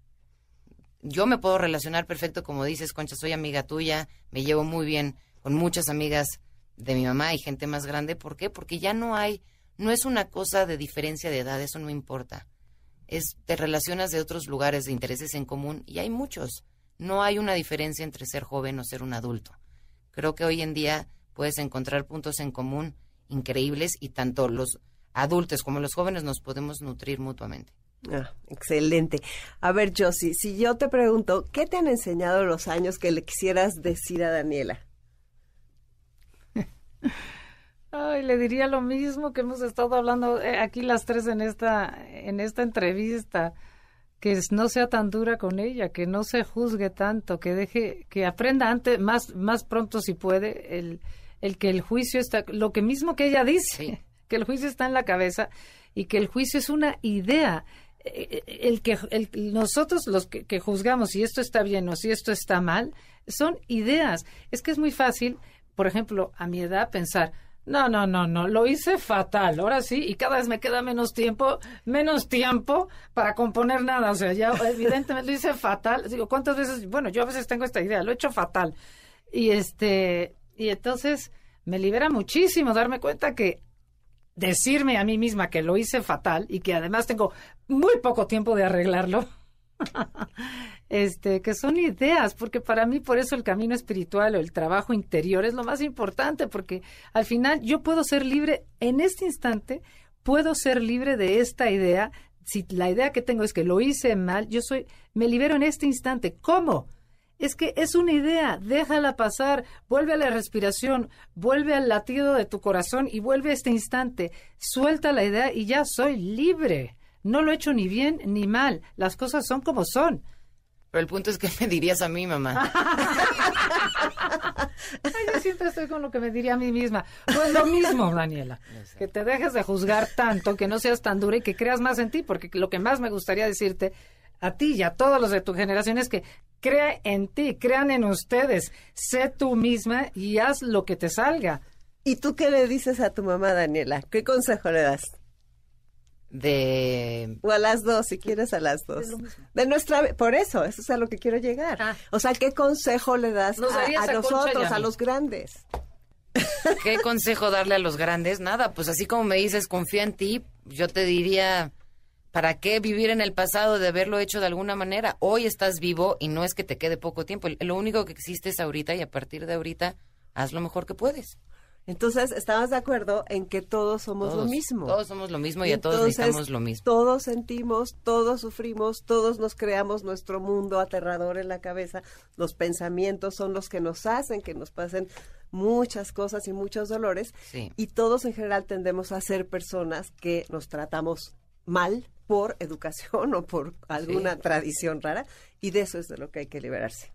F: Yo me puedo relacionar perfecto, como dices, Concha, soy amiga tuya, me llevo muy bien con muchas amigas de mi mamá y gente más grande. ¿Por qué? Porque ya no hay, no es una cosa de diferencia de edad, eso no importa. Es, te relacionas de otros lugares de intereses en común y hay muchos. No hay una diferencia entre ser joven o ser un adulto. Creo que hoy en día puedes encontrar puntos en común increíbles y tanto los adultos como los jóvenes nos podemos nutrir mutuamente.
D: Ah, excelente. A ver, Josie, si yo te pregunto, ¿qué te han enseñado los años que le quisieras decir a Daniela?
E: Ay, le diría lo mismo que hemos estado hablando eh, aquí las tres en esta, en esta entrevista, que no sea tan dura con ella, que no se juzgue tanto, que deje, que aprenda antes, más, más pronto si puede, el, el que el juicio está, lo que mismo que ella dice,
F: Sí.
E: que el juicio está en la cabeza y que el juicio es una idea. Eh, El que nosotros los que, que juzgamos si esto está bien o si esto está mal son ideas. Es que es muy fácil, por ejemplo, a mi edad pensar, no, no, no, no, lo hice fatal, ahora sí, y cada vez me queda menos tiempo, menos tiempo para componer nada, o sea, ya evidentemente lo hice fatal. Digo, ¿cuántas veces? Bueno, yo a veces tengo esta idea, lo he hecho fatal. Y este, y entonces me libera muchísimo darme cuenta que decirme a mí misma que lo hice fatal y que además tengo muy poco tiempo de arreglarlo. este, que son ideas, porque para mí por eso el camino espiritual o el trabajo interior es lo más importante, porque al final yo puedo ser libre en este instante, puedo ser libre de esta idea. Si la idea que tengo es que lo hice mal, yo soy, me libero en este instante. ¿Cómo? Es que es una idea, déjala pasar, vuelve a la respiración, vuelve al latido de tu corazón y vuelve a este instante. Suelta la idea y ya soy libre. No lo he hecho ni bien ni mal. Las cosas son como son.
F: Pero el punto es que me dirías a mí, mamá.
E: Ay, yo siempre estoy con lo que me diría a mí misma. Pues lo mismo, Daniela. Que te dejes de juzgar tanto, que no seas tan dura y que creas más en ti, porque lo que más me gustaría decirte a ti y a todos los de tu generación es que crea en ti, crean en ustedes, sé tú misma y haz lo que te salga.
D: ¿Y tú qué le dices a tu mamá, Daniela? ¿Qué consejo le das?
F: De
D: O a las dos, si quieres a las dos. De nuestra, por eso, eso es a lo que quiero llegar.
E: Ah.
D: O sea, ¿qué consejo le das
E: Nos
D: a, nosotros,
E: a
D: los grandes?
F: ¿Qué consejo darle a los grandes? Nada, pues así como me dices, confía en ti, yo te diría, ¿para qué vivir en el pasado de haberlo hecho de alguna manera? Hoy estás vivo y no es que te quede poco tiempo. Lo único que existe es ahorita y a partir de ahorita haz lo mejor que puedes.
D: Entonces, estamos de acuerdo en que todos somos lo mismo.
F: Todos somos lo mismo y a todos
D: Entonces,
F: necesitamos lo mismo.
D: Todos sentimos, todos sufrimos, todos nos creamos nuestro mundo aterrador en la cabeza. Los pensamientos son los que nos hacen que nos pasen muchas cosas y muchos dolores.
F: Sí.
D: Y todos en general tendemos a ser personas que nos tratamos mal por educación o por alguna
F: Sí.
D: tradición rara. Y de eso es de lo que hay que liberarse.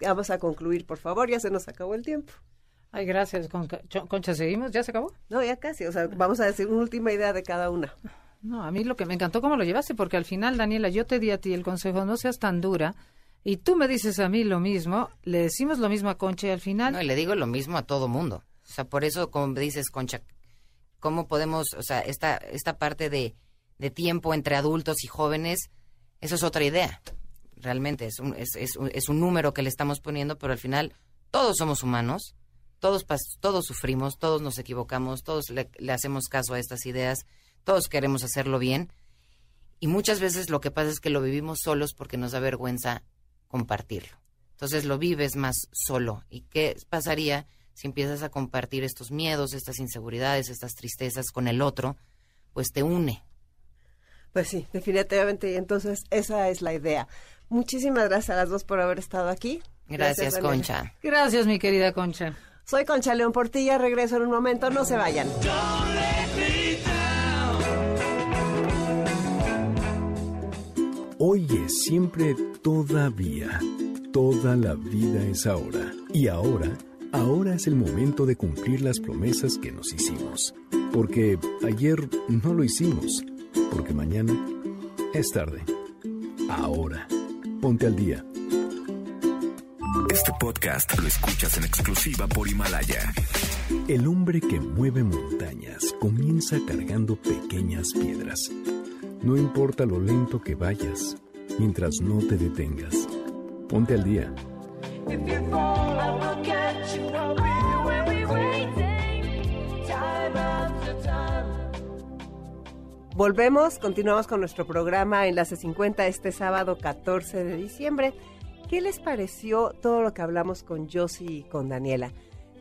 D: Vamos a concluir, por favor, ya se nos acabó el tiempo.
E: Ay, gracias, Concha, ¿seguimos? ¿Ya se acabó?
D: No, ya casi. O sea, vamos a decir una última idea de cada una.
E: No, a mí lo que me encantó cómo lo llevaste, porque al final, Daniela, yo te di a ti el consejo, no seas tan dura, y tú me dices a mí lo mismo, le decimos lo mismo a Concha, y al final,
F: No, y le digo lo mismo a todo mundo. O sea, por eso, como dices, Concha, ¿cómo podemos, o sea, esta, esta parte de, de tiempo entre adultos y jóvenes, eso es otra idea. Realmente es un, es, es un- número que le estamos poniendo, pero al final todos somos humanos, todos, todos sufrimos, todos nos equivocamos, todos le, le hacemos caso a estas ideas, todos queremos hacerlo bien. Y muchas veces lo que pasa es que lo vivimos solos porque nos da vergüenza compartirlo. Entonces lo vives más solo. ¿Y qué pasaría si empiezas a compartir estos miedos, estas inseguridades, estas tristezas con el otro? Pues te une.
D: Pues sí, definitivamente. Y entonces esa es la idea. Muchísimas gracias a las dos por haber estado aquí.
F: Gracias,
D: Daniela.
F: Concha.
E: gracias, mi querida Concha.
D: Soy Concha León Portilla, regreso en un momento, no se vayan.
B: Hoy es siempre todavía. Toda la vida es ahora. Y ahora, ahora es el momento de cumplir las promesas que nos hicimos. Porque ayer no lo hicimos. Porque mañana es tarde. Ahora. Ponte al día.
A: Este podcast lo escuchas en exclusiva por Himalaya.
B: El hombre que mueve montañas comienza cargando pequeñas piedras. No importa lo lento que vayas, mientras no te detengas. Ponte al día.
C: If you fall, I will catch you.
D: Volvemos, continuamos con nuestro programa Enlace 50 este sábado 14 de diciembre. ¿Qué les pareció todo lo que hablamos con Josie y con Daniela?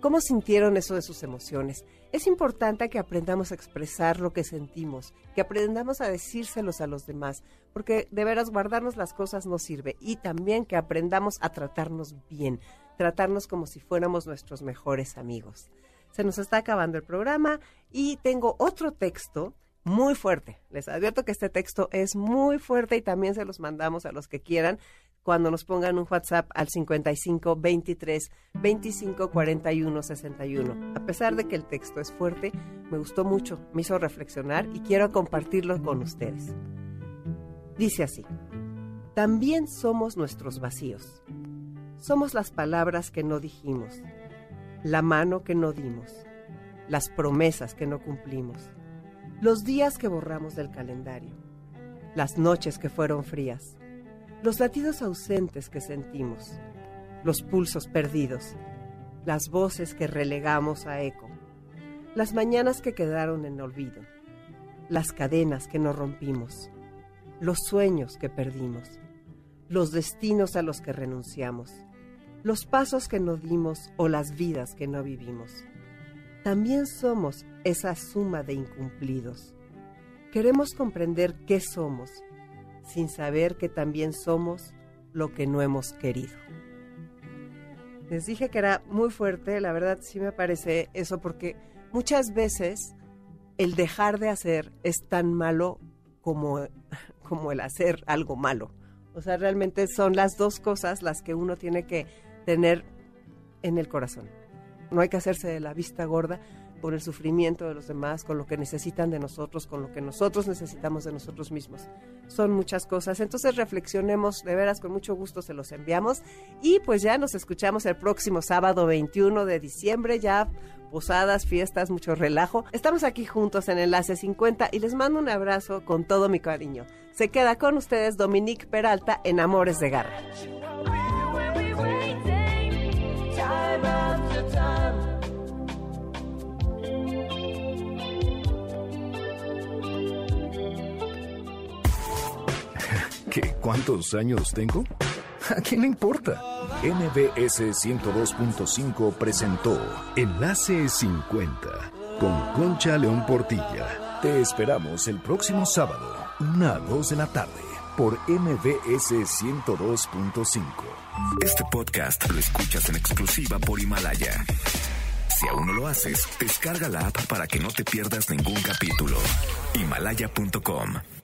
D: ¿Cómo sintieron eso de sus emociones? Es importante que aprendamos a expresar lo que sentimos, que aprendamos a decírselos a los demás, porque de veras guardarnos las cosas no sirve y también que aprendamos a tratarnos bien, tratarnos como si fuéramos nuestros mejores amigos. Se nos está acabando el programa y tengo otro texto muy fuerte. Les advierto que este texto es muy fuerte y también se los mandamos a los que quieran cuando nos pongan un WhatsApp al 55 23 25 41 61. A pesar de que el texto es fuerte, me gustó mucho, me hizo reflexionar y quiero compartirlo con ustedes. Dice así: También somos nuestros vacíos. Somos las palabras que no dijimos, la mano que no dimos, las promesas que no cumplimos, los días que borramos del calendario, las noches que fueron frías, los latidos ausentes que sentimos, los pulsos perdidos, las voces que relegamos a eco, las mañanas que quedaron en olvido, las cadenas que no rompimos, los sueños que perdimos, los destinos a los que renunciamos, los pasos que no dimos o las vidas que no vivimos. También somos esa suma de incumplidos. Queremos comprender qué somos, sin saber que también somos lo que no hemos querido. Les dije que era muy fuerte, la verdad sí me parece eso, porque muchas veces el dejar de hacer es tan malo como, como el hacer algo malo. O sea, realmente son las dos cosas las que uno tiene que tener en el corazón. No hay que hacerse de la vista gorda por el sufrimiento de los demás, con lo que necesitan de nosotros, con lo que nosotros necesitamos de nosotros mismos. Son muchas cosas. Entonces reflexionemos, de veras, con mucho gusto se los enviamos. Y pues ya nos escuchamos el próximo sábado 21 de diciembre, ya posadas, fiestas, mucho relajo. Estamos aquí juntos en Enlace 50 y les mando un abrazo con todo mi cariño. Se queda con ustedes Dominique Peralta en Amores de Garra.
B: ¿Qué? ¿Cuántos años tengo? ¿A quién le importa? NBS 102.5 presentó Enlace 50 con Concha León Portilla. Te esperamos el próximo sábado, 1 a 2 de la tarde, por MBS 102.5.
A: Este podcast lo escuchas en exclusiva por Himalaya. Si aún no lo haces, descarga la app para que no te pierdas ningún capítulo. Himalaya.com